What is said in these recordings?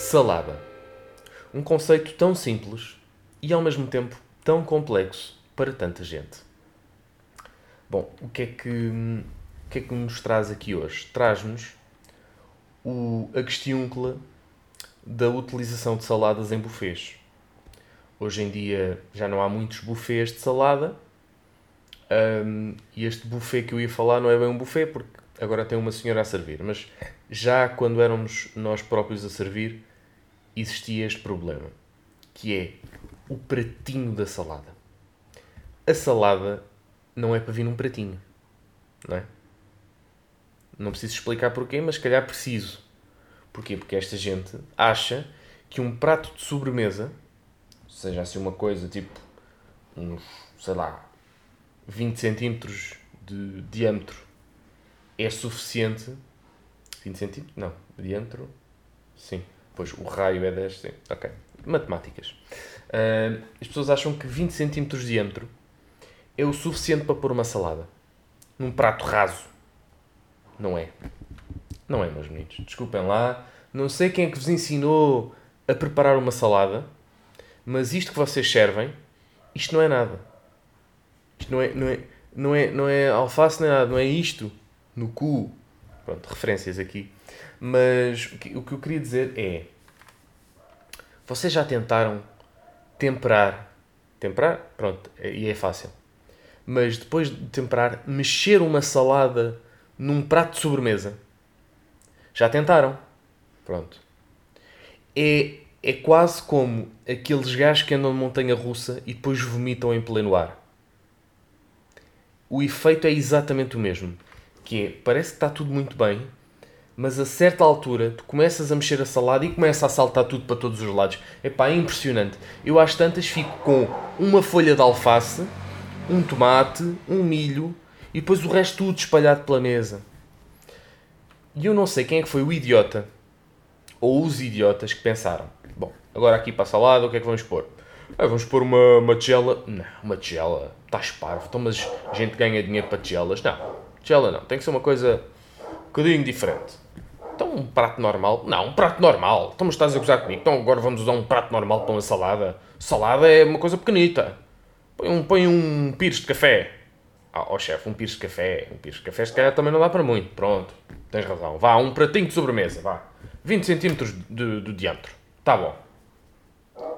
Salada. Um conceito tão simples e ao mesmo tempo tão complexo para tanta gente. Bom, o que é que, o que, é que nos traz aqui hoje? Traz-nos a questiúncula da utilização de saladas em buffets. Hoje em dia já não há muitos buffets de salada. Um, e este buffet que eu ia falar não é bem um buffet, porque agora tem uma senhora a servir. Mas já quando éramos nós próprios a servir, existia este problema, que é o pratinho da salada. A salada não é para vir num pratinho, não é? Não preciso explicar porquê, mas se calhar preciso. Porquê? Porque esta gente acha que um prato de sobremesa, seja assim uma coisa tipo uns, sei lá, 20 centímetros de diâmetro, é suficiente. 20 centímetros? Não, diâmetro? Sim. Pois o raio é 10, sim. Ok. Matemáticas. Uh, as pessoas acham que 20 centímetros de diâmetro é o suficiente para pôr uma salada. Num prato raso. Não é. Não é, meus meninos. Desculpem lá. Não sei quem é que vos ensinou a preparar uma salada, mas isto que vocês servem, isto não é nada. Isto não é, não é, não é, não é alface nem nada, não é isto no cu. Pronto, referências aqui. Mas o que, eu queria dizer é: vocês já tentaram temperar? Temperar? Pronto, e é fácil. Mas depois de temperar, mexer uma salada num prato de sobremesa? Já tentaram? Pronto. É, é quase como aqueles gajos que andam de montanha russa e depois vomitam em pleno ar. O efeito é exatamente o mesmo. Que é, parece que está tudo muito bem, mas a certa altura tu começas a mexer a salada e começa a saltar tudo para todos os lados. Epá, é impressionante. Eu às tantas fico com uma folha de alface, um tomate, um milho e depois o resto tudo espalhado pela mesa. E eu não sei quem é que foi o idiota ou os idiotas que pensaram: bom, agora aqui para a salada o que é que vamos pôr? Ah, vamos pôr uma, uma tigela. Não, uma tigela. Estás parvo. Então, mas a gente ganha dinheiro para tigelas. Não, tigela não. Tem que ser uma coisa um bocadinho diferente. Então, um prato normal. Não, um prato normal. Então, mas estás a gozar comigo. Então, agora vamos usar um prato normal para uma salada. Salada é uma coisa pequenita. Põe um, põe um pires de café. Ah, oh, chefe, um pires de café. Um pires de café, se calhar também não dá para muito. Pronto, tens razão. Vá, um pratinho de sobremesa. Vá. 20 centímetros de, de diâmetro. Tá bom.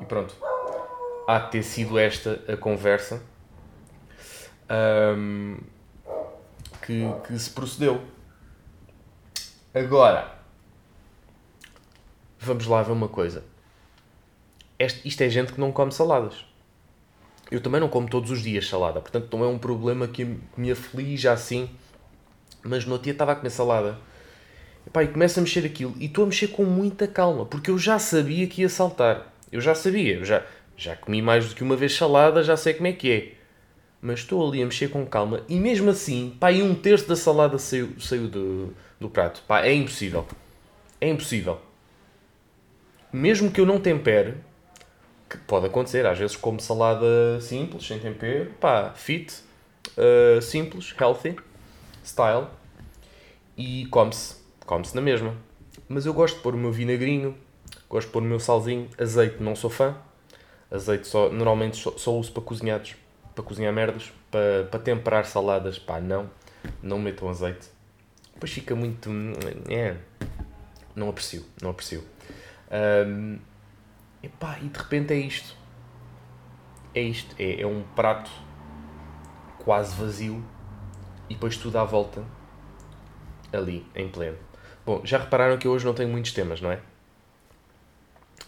E pronto. Há de ter sido esta a conversa um, que, que se procedeu. Agora, vamos lá ver uma coisa. Este, isto é gente que não come saladas. Eu também não como todos os dias salada, portanto não é um problema que me aflige assim. Mas no outro dia estava a comer salada Epá, e começa a mexer aquilo e estou a mexer com muita calma, porque eu já sabia que ia saltar. Eu já sabia, eu já, já comi mais do que uma vez salada, já sei como é que é. Mas estou ali a mexer com calma e mesmo assim, pá, um terço da salada saiu, saiu do, do prato. Pá, é impossível. É impossível. Mesmo que eu não tempere, que pode acontecer, às vezes como salada simples, sem tempero, pá, fit, uh, simples, healthy, style, e come-se come-se na mesma. Mas eu gosto de pôr o meu vinagrinho, gosto de pôr o meu salzinho, azeite não sou fã, azeite só, normalmente só, só uso para cozinhados, para cozinhar merdas, para, para temperar saladas, pá, não, não metam azeite. Depois fica muito, é, não aprecio, não aprecio. Um, epá, e de repente é isto. É isto, é, é um prato quase vazio e depois tudo à volta ali, em pleno. Bom, já repararam que hoje não tenho muitos temas, não é?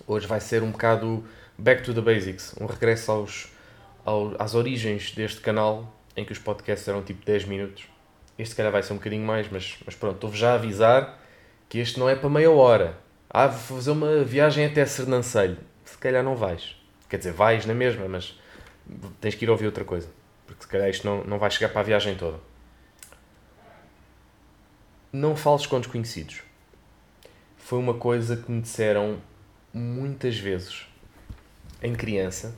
Hoje vai ser um bocado back to the basics, um regresso aos, aos, às origens deste canal, em que os podcasts eram tipo 10 minutos. Este, calhar, vai ser um bocadinho mais, mas, mas pronto, estou-vos já a avisar que este não é para meia hora. Ah, vou fazer uma viagem até Sernancelho. Se calhar não vais. Quer dizer, vais na mesma, mas tens que ir ouvir outra coisa. Porque se calhar isto não, não vai chegar para a viagem toda não fales com desconhecidos. Foi uma coisa que me disseram muitas vezes em criança.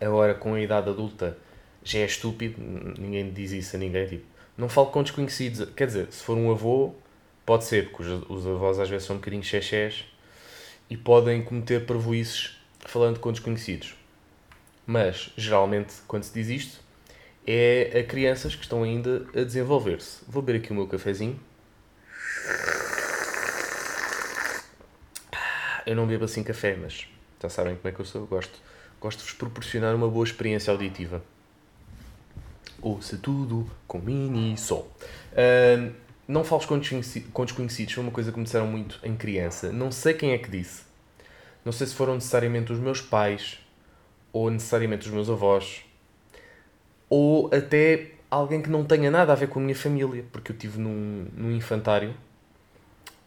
Agora, com a idade adulta, já é estúpido. Ninguém diz isso a ninguém. Tipo, não falo com desconhecidos. Quer dizer, se for um avô, pode ser, porque os, os avós às vezes são um bocadinho chechés e podem cometer parvoices falando com desconhecidos. Mas, geralmente, quando se diz isto, é a crianças que estão ainda a desenvolver-se. Vou beber aqui o meu cafezinho. Eu não bebo assim café, mas já sabem como é que eu sou. Eu gosto, gosto de vos proporcionar uma boa experiência auditiva. Ouça tudo com mini som. Uh, não fales com desconhecidos, foi uma coisa que me disseram muito em criança. Não sei quem é que disse. Não sei se foram necessariamente os meus pais ou necessariamente os meus avós ou até alguém que não tenha nada a ver com a minha família, porque eu tive num, num infantário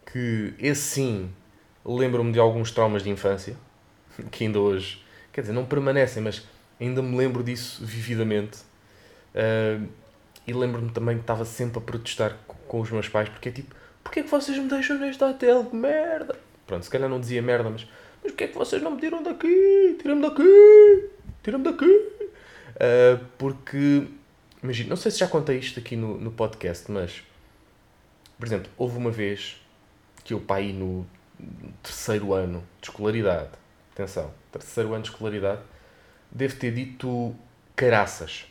que esse sim lembro-me de alguns traumas de infância que ainda hoje, quer dizer, não permanecem, mas ainda me lembro disso vividamente. Uh, e lembro-me também que estava sempre a protestar com, os meus pais, porque é tipo, porquê é que vocês me deixam neste hotel de merda? Pronto, se calhar não dizia merda, mas, mas porquê é que vocês não me tiram daqui? Tiram-me daqui! Tiram-me daqui! Uh, porque, imagina, não sei se já contei isto aqui no, no podcast, mas, por exemplo, houve uma vez que eu, pai, no terceiro ano de escolaridade, atenção, terceiro ano de escolaridade, devo ter dito caraças.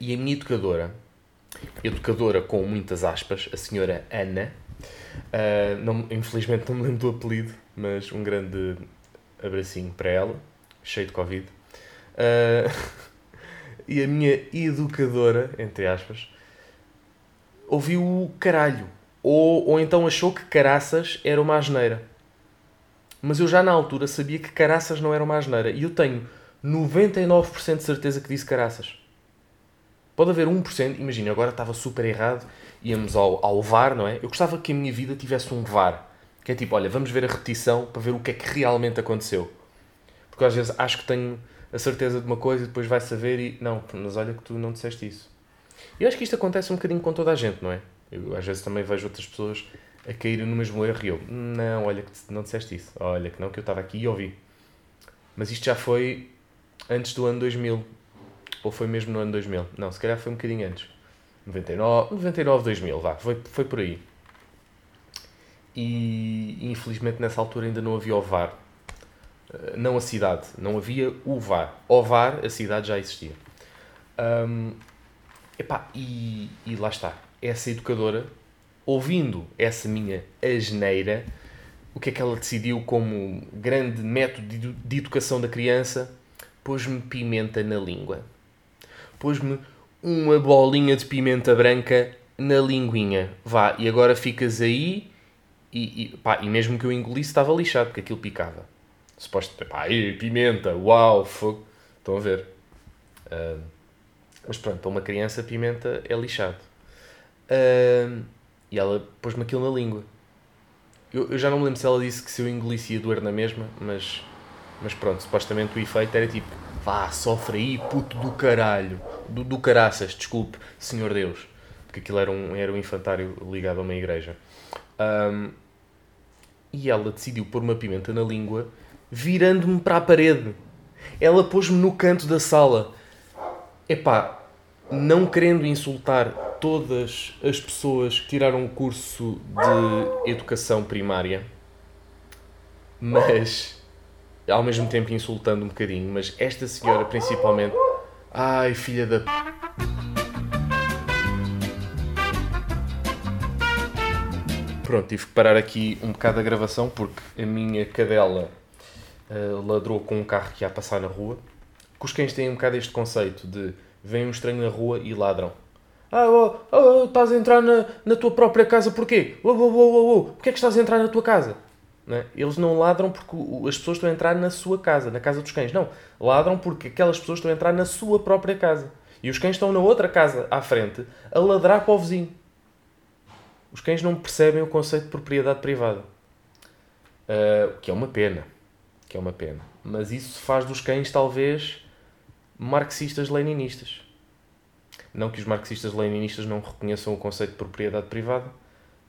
E a minha educadora, educadora com muitas aspas, a senhora Ana, uh, não, infelizmente não me lembro do apelido, mas um grande abracinho para ela, cheio de Covid. Uh, e a minha educadora, entre aspas, ouviu o caralho. Ou, ou então achou que caraças era uma asneira. Mas eu já na altura sabia que caraças não era uma asneira. E eu tenho 99% de certeza que disse caraças. Pode haver 1%, imagina, agora estava super errado, íamos ao, ao VAR, não é? Eu gostava que a minha vida tivesse um VAR. Que é tipo, olha, vamos ver a repetição para ver o que é que realmente aconteceu. Porque às vezes acho que tenho a certeza de uma coisa e depois vai saber e. Não, mas olha que tu não disseste isso. E acho que isto acontece um bocadinho com toda a gente, não é? Eu às vezes também vejo outras pessoas a caírem no mesmo erro e eu, não, olha que não disseste isso. Olha que não, que eu estava aqui e ouvi. Mas isto já foi antes do ano 2000. Ou foi mesmo no ano 2000? Não, se calhar foi um bocadinho antes. 99, 99 2000, vá, foi, foi por aí. E infelizmente nessa altura ainda não havia o VAR. Eh, não a cidade, não havia o VAR. O VAR, a cidade já existia. Um, epá, e, e lá está. Essa educadora, ouvindo essa minha asneira, o que é que ela decidiu como grande método de educação da criança? Pôs-me pimenta na língua. Pôs-me uma bolinha de pimenta branca na linguinha. Vá, e agora ficas aí e, e, pá, e mesmo que eu engolisse estava lixado porque aquilo picava. Suposto, pá, aí, pimenta, uau, fogo. Estão a ver? Uh, mas pronto, para uma criança pimenta é lixado. Uh, e ela pôs-me aquilo na língua. Eu, eu, já não me lembro se ela disse que se eu engolisse ia doer na mesma, mas, mas pronto, supostamente o efeito era tipo, vá, sofre aí, puto do caralho, do, do caraças, desculpe, Senhor Deus, porque aquilo era um, era um infantário ligado a uma igreja. Um, e ela decidiu pôr uma pimenta na língua virando-me para a parede. Ela pôs-me no canto da sala. Epá, não querendo insultar todas as pessoas que tiraram o curso de educação primária, mas ao mesmo tempo insultando um bocadinho, mas esta senhora principalmente, ai filha da Pronto, tive que parar aqui um bocado a gravação porque a minha cadela uh, ladrou com um carro que ia passar na rua. Que os cães têm um bocado este conceito de vem um estranho na rua e ladram. Ah, oh, oh, oh, estás a entrar na, na tua própria casa porquê? Oh, oh, oh, oh, oh. Porquê é que estás a entrar na tua casa? Não é? Eles não ladram porque as pessoas estão a entrar na sua casa, na casa dos cães. Não. Ladram porque aquelas pessoas estão a entrar na sua própria casa. E os cães estão na outra casa à frente a ladrar para o vizinho. Os cães não percebem o conceito de propriedade privada. Uh, que é uma pena que é uma pena. Mas isso faz dos cães, talvez, marxistas-leninistas. Não que os marxistas-leninistas não reconheçam o conceito de propriedade privada,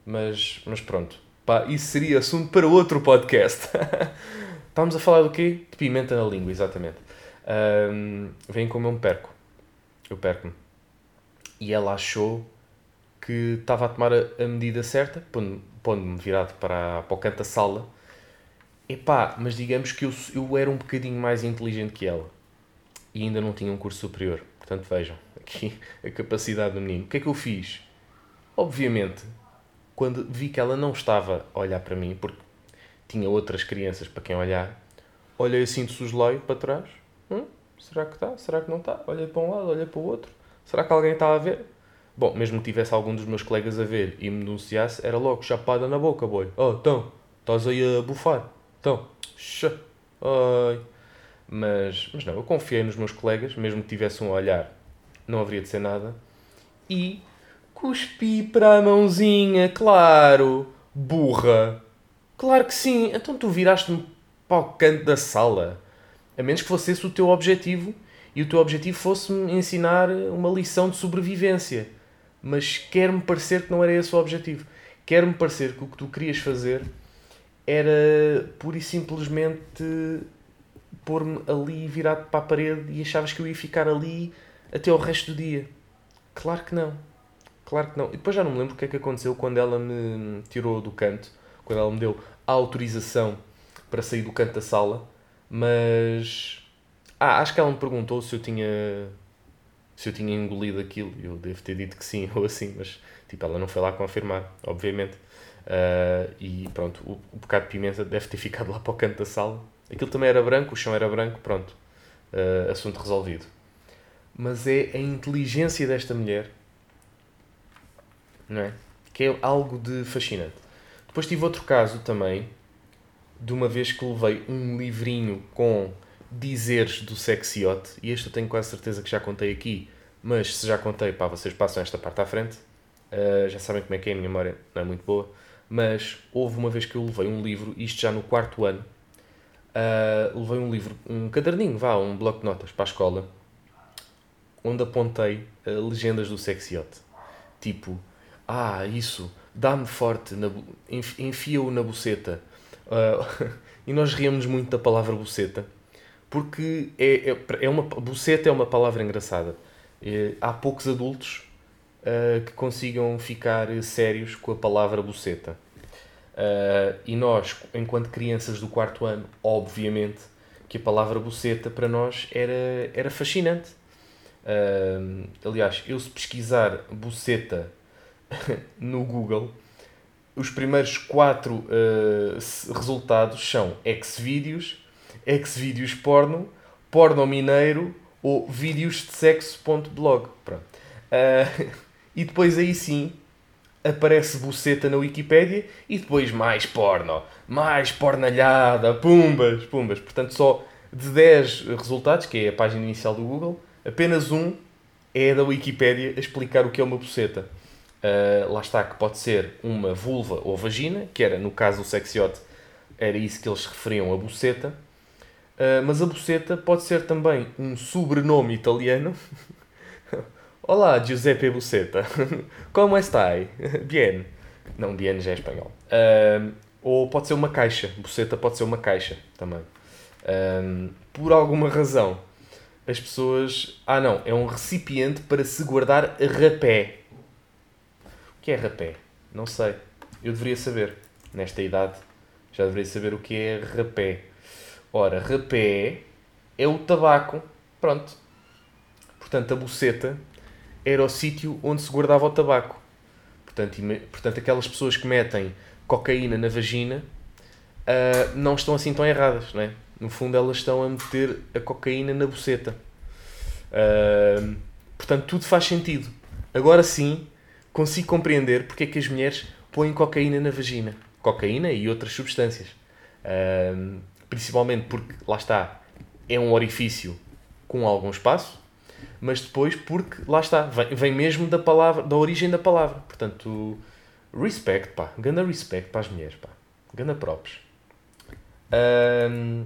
mas, mas pronto. Pá, isso seria assunto para outro podcast. Estamos a falar do quê? De pimenta na língua, exatamente. Um, vem como eu me perco. Eu perco-me. E ela achou que estava a tomar a, medida certa, pondo-me virado para, para o canto da sala, Epá, mas digamos que eu, eu era um bocadinho mais inteligente que ela. E ainda não tinha um curso superior. Portanto, vejam, aqui a capacidade do menino. O que é que eu fiz? Obviamente, quando vi que ela não estava a olhar para mim, porque tinha outras crianças para quem olhar, olhei assim de susleio para trás. Hum, será que está? Será que não está? Olhei para um lado, olhei para o outro. Será que alguém está a ver? Bom, mesmo que tivesse algum dos meus colegas a ver e me denunciasse, era logo chapada na boca, boy. Oh, então, estás aí a bufar. Então, xa. Ai. Mas, mas não, eu confiei nos meus colegas, mesmo que tivessem um olhar, não haveria de ser nada. E cuspi para a mãozinha, claro. Burra. Claro que sim. Então tu viraste-me para o canto da sala. A menos que fosse esse o teu objetivo e o teu objetivo fosse-me ensinar uma lição de sobrevivência. Mas quer-me parecer que não era esse o objetivo. Quer-me parecer que o que tu querias fazer era pura e simplesmente pôr-me ali virado para a parede e achavas que eu ia ficar ali até o resto do dia. Claro que não. Claro que não. E depois já não me lembro o que é que aconteceu quando ela me tirou do canto, quando ela me deu a autorização para sair do canto da sala, mas ah, acho que ela me perguntou se eu tinha se eu tinha engolido aquilo. Eu devo ter dito que sim ou assim, mas tipo, ela não foi lá confirmar, obviamente. Uh, e pronto, o, o bocado de pimenta deve ter ficado lá para o canto da sala. Aquilo também era branco, o chão era branco, pronto. Uh, assunto resolvido. Mas é a inteligência desta mulher, não é? Que é algo de fascinante. Depois tive outro caso também, de uma vez que levei um livrinho com dizeres do sexiote, e este eu tenho quase certeza que já contei aqui, mas se já contei, pá, vocês passam esta parte à frente, uh, já sabem como é que é, a minha memória não é muito boa, mas houve uma vez que eu levei um livro, isto já no quarto ano, uh, levei um livro, um caderninho, vá, um bloco de notas para a escola, onde apontei uh, legendas do sexiote. Tipo, ah, isso, dá-me forte, enfia-o na buceta. Uh, e nós ríamos muito da palavra buceta, porque é, é, é uma, buceta é uma palavra engraçada. Há poucos adultos que consigam ficar sérios com a palavra buceta. Uh, e nós, enquanto crianças do quarto ano, obviamente que a palavra buceta para nós era, era fascinante. Uh, aliás, eu se pesquisar buceta no Google, os primeiros quatro uh, resultados são Xvideos, Xvideos porno, porno mineiro ou vídeos de sexo.blog. Uh, e depois aí sim aparece buceta na Wikipédia e depois mais porno, mais pornalhada, pumbas, pumbas. Portanto, só de 10 resultados, que é a página inicial do Google, apenas um é da Wikipédia a explicar o que é uma buceta. Uh, lá está, que pode ser uma vulva ou vagina, que era, no caso do sexiote, era isso que eles referiam a buceta. Uh, mas a buceta pode ser também um sobrenome italiano Olá, Giuseppe Buceta. Como estai? Bien. Não, bien já é espanhol. Um, ou pode ser uma caixa. Buceta pode ser uma caixa também. Um, por alguma razão, as pessoas. Ah, não. É um recipiente para se guardar rapé. O que é rapé? Não sei. Eu deveria saber. Nesta idade, já deveria saber o que é rapé. Ora, rapé é o tabaco. Pronto. Portanto, a buceta era o sítio onde se guardava o tabaco. Portanto, portanto aquelas pessoas que metem cocaína na vagina uh, não estão assim tão erradas, não é? No fundo, elas estão a meter a cocaína na buceta. Uh, portanto, tudo faz sentido. Agora sim, consigo compreender porque é que as mulheres põem cocaína na vagina. Cocaína e outras substâncias. Uh, principalmente porque, lá está, é um orifício com algum espaço, mas depois porque, lá está, vem, vem mesmo da palavra, da origem da palavra. Portanto, respect, pá, ganda respect para as mulheres, pá, ganda props. Um,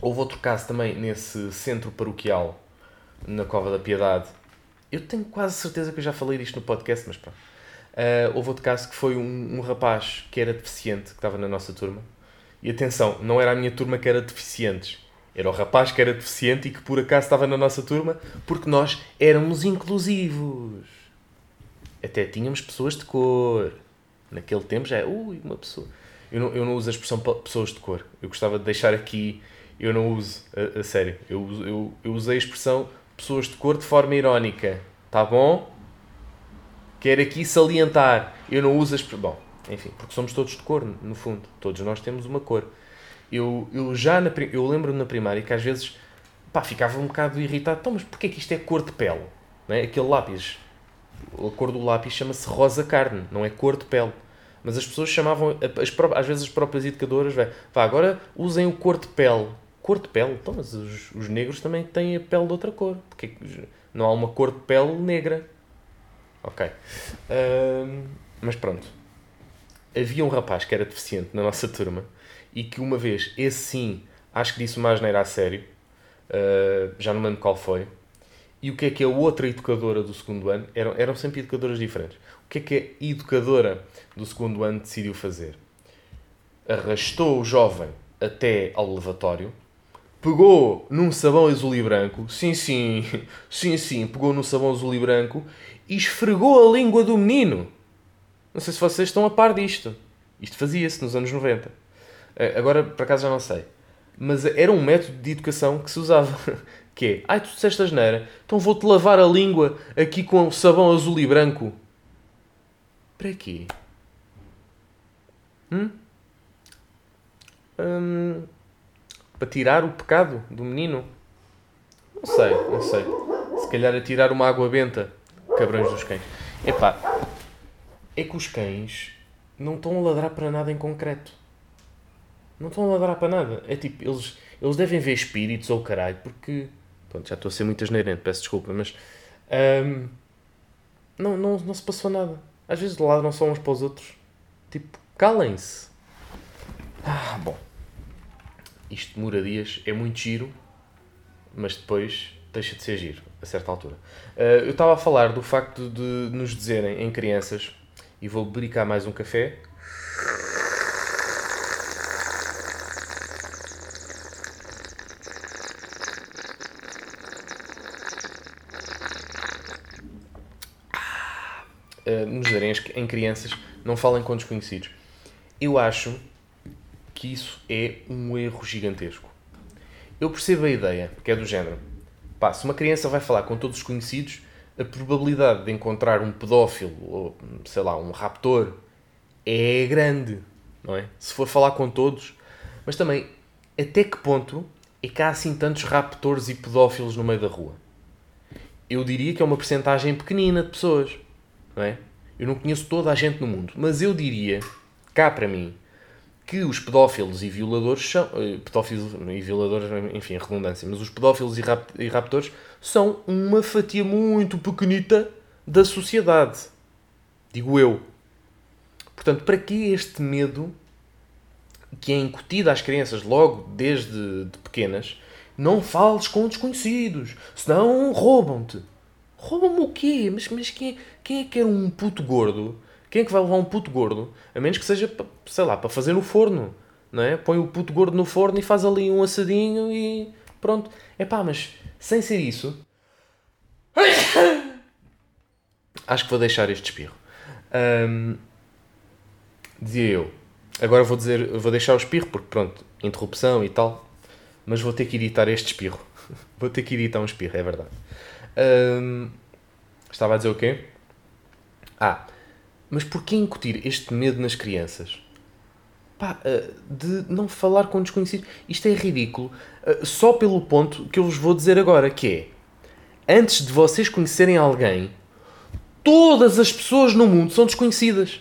houve outro caso também nesse centro paroquial, na Cova da Piedade. Eu tenho quase certeza que eu já falei disto no podcast, mas pá. Uh, houve outro caso que foi um, um rapaz que era deficiente, que estava na nossa turma. E atenção, não era a minha turma que era deficientes era o rapaz que era deficiente e que por acaso estava na nossa turma porque nós éramos inclusivos. Até tínhamos pessoas de cor. Naquele tempo já é, ui, uma pessoa. eu não, eu não uso a expressão pessoas de cor. Eu gostava de deixar aqui, eu não uso, a, a sério. Eu, eu, eu usei a expressão pessoas de cor de forma irónica. Tá bom? Quero aqui salientar. Eu não uso as. Bom, enfim, porque somos todos de cor, no fundo. Todos nós temos uma cor. Eu, eu já na, eu lembro na primária que às vezes pá, ficava um bocado irritado. Então, mas porquê é que isto é cor de pele? Não é? Aquele lápis, a cor do lápis chama-se rosa carne, não é cor de pele. Mas as pessoas chamavam, as, às vezes as próprias educadoras, vá, agora usem o cor de pele. Cor de pele? Então, mas os, os negros também têm a pele de outra cor. Porque não há uma cor de pele negra. Ok. Uh, mas pronto. Havia um rapaz que era deficiente na nossa turma e que uma vez, esse sim, acho que disse uma asneira a sério, uh, já não lembro qual foi, e o que é que a outra educadora do segundo ano, eram, eram sempre educadoras diferentes, o que é que a educadora do segundo ano decidiu fazer? Arrastou o jovem até ao lavatório, pegou num sabão azul e branco, sim, sim, sim, sim, pegou num sabão azul e branco e esfregou a língua do menino. Não sei se vocês estão a par disto. Isto fazia-se nos anos 90. Eh, agora, por acaso, já não sei. Mas era um método de educação que se usava. Que é, ai, tu disseste a geneira, então vou-te lavar a língua aqui com sabão azul e branco. Para quê? Hum? Hum, para tirar o pecado do menino? Não sei, não sei. Se calhar a tirar uma água benta. Cabrões dos cães. Epá, é que os cães não estão a ladrar para nada em concreto. Não estão a ladrar para nada. É tipo, eles, eles devem ver espíritos ou caralho, porque. Pronto, já estou a ser muito asneirente, peço desculpa, mas. Um, não, não, não se passou nada. Às vezes ladram só uns para os outros. Tipo, calem-se. Ah, bom. Isto de moradias é muito giro, mas depois deixa de ser giro, a certa altura. Uh, eu estava a falar do facto de nos dizerem em crianças, e vou brincar mais um café. Uh, nos dizerem em crianças, não falem com desconhecidos. Eu acho que isso é um erro gigantesco. Eu percebo a ideia, que é do género. Pá, se uma criança vai falar com todos os conhecidos, a probabilidade de encontrar um pedófilo ou, sei lá, um raptor é grande, não é? Se for falar com todos. Mas também, até que ponto é que há assim tantos raptores e pedófilos no meio da rua? Eu diria que é uma percentagem pequenina de pessoas, não é? Eu não conheço toda a gente no mundo, mas eu diria, cá para mim, que os pedófilos e violadores são. Eh, pedófilos e violadores, enfim, redundância, mas os pedófilos e, rap, e raptores são uma fatia muito pequenita da sociedade. Digo eu. Portanto, para que este medo que é incutido às crianças logo desde de pequenas? Não fales com desconhecidos, senão roubam-te. Roubam-me o quê? Mas, mas quem, quem é que quer um puto gordo quem é que vai levar um puto gordo? A menos que seja, sei lá, para fazer no forno. Não é? Põe o puto gordo no forno e faz ali um assadinho e pronto. É pá, mas sem ser isso. Acho que vou deixar este espirro. Um, dizia eu. Agora vou dizer, vou deixar o espirro porque pronto, interrupção e tal. Mas vou ter que editar este espirro. vou ter que editar um espirro, é verdade. Um, estava a dizer o quê? Ah, mas porquê incutir este medo nas crianças? Pá, eh, de não falar com desconhecidos. Isto é ridículo. Eh, só pelo ponto que eu vos vou dizer agora, que é... Antes de vocês conhecerem alguém, todas as pessoas no mundo são desconhecidas.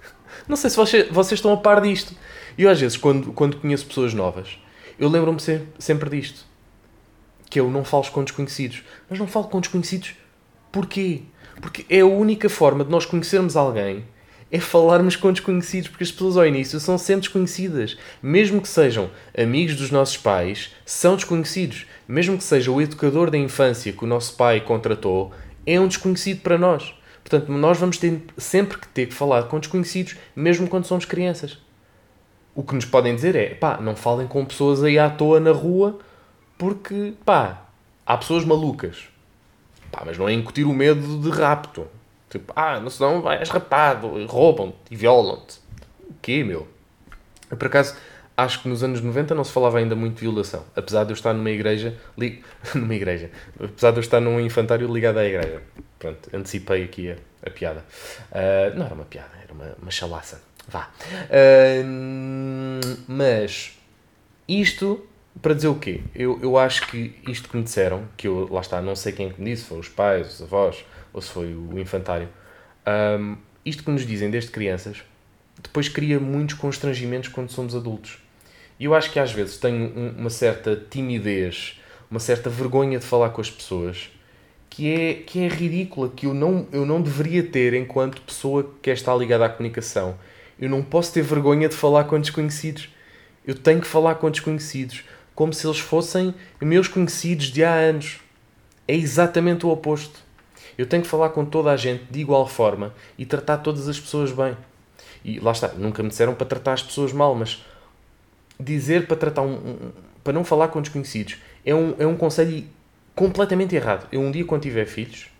Não sei se vocês, estão a par disto. E às vezes, quando, quando conheço pessoas novas, eu lembro-me sempre disto. Que eu não falo com desconhecidos. Mas não falo com desconhecidos porquê? Porque é a única forma de nós conhecermos alguém é falarmos com desconhecidos, porque as pessoas ao início são sempre desconhecidas. Mesmo que sejam amigos dos nossos pais, são desconhecidos. Mesmo que seja o educador da infância que o nosso pai contratou, é um desconhecido para nós. Portanto, nós vamos ter sempre que ter que falar com desconhecidos, mesmo quando somos crianças. O que nos podem dizer é, pá, não falem com pessoas aí à toa na rua, porque, pá, há pessoas malucas. Pá, mas não é incutir o medo de rapto. Tipo, ah, não senão vais raptado, roubam-te e violam-te. O quê, meu? Por acaso, acho que nos anos 90 não se falava ainda muito de violação. Apesar de eu estar numa igreja. Li... numa igreja. Apesar de eu estar num infantário ligado à igreja. Pronto, antecipei aqui a, a piada. Uh, não era uma piada, era uma, uma chalaça. Vá. Uh, mas isto para dizer o quê? Eu, eu acho que isto que me disseram, que eu, lá está, não sei quem me disse, foram os pais, os avós, ou se foi o infantário, um, isto que nos dizem desde crianças, depois cria muitos constrangimentos quando somos adultos. E eu acho que às vezes tenho uma certa timidez, uma certa vergonha de falar com as pessoas, que é, que é ridícula, que eu não, eu não deveria ter enquanto pessoa que quer estar ligada à comunicação. Eu não posso ter vergonha de falar com desconhecidos. Eu tenho que falar com desconhecidos como se eles fossem meus conhecidos de há anos. É exatamente o oposto. Eu tenho que falar com toda a gente de igual forma e tratar todas as pessoas bem. E lá está, nunca me disseram para tratar as pessoas mal, mas dizer para tratar um, um para não falar com desconhecidos é um, é um conselho completamente errado. Eu um dia quando tiver filhos,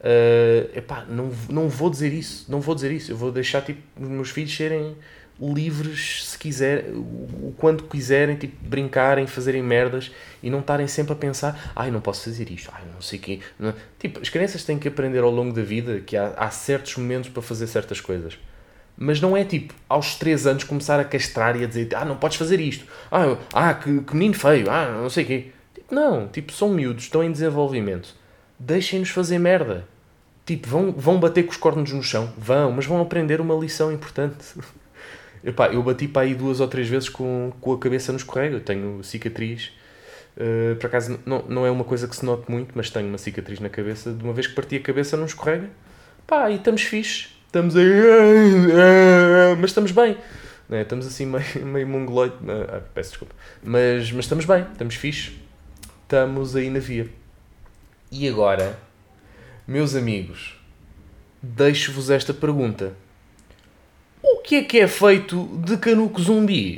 uh, epá, não, não vou dizer isso, não vou dizer isso. Eu vou deixar tipo, os meus filhos serem livres se quiser, o quando quiserem, tipo, brincarem, fazerem merdas e não estarem sempre a pensar, ai, não posso fazer isto, ai, não sei o quê. Não. Tipo, as crianças têm que aprender ao longo da vida que há, há certos momentos para fazer certas coisas. Mas não é tipo, aos 3 anos começar a castrar e a dizer, ah, não podes fazer isto, ah, ah que, que menino feio, ah, não sei o quê. Tipo, não, tipo, são miúdos, estão em desenvolvimento. Deixem-nos fazer merda. Tipo, vão, vão bater com os cornos no chão, vão, mas vão aprender uma lição importante. Epá, eu bati para aí duas ou três vezes com, com a cabeça no escorrego. Eu tenho cicatriz. Uh, por acaso não, não é uma coisa que se note muito, mas tenho uma cicatriz na cabeça de uma vez que parti a cabeça num escorrega. Pá, e estamos fixe. Estamos aí. Mas estamos bem. Né? Estamos assim meio, meio mongoloide. Ah, peço desculpa. Mas, mas estamos bem, estamos fixe. Estamos aí na via. E agora, meus amigos, deixo-vos esta pergunta que é que é feito de canuco zumbi?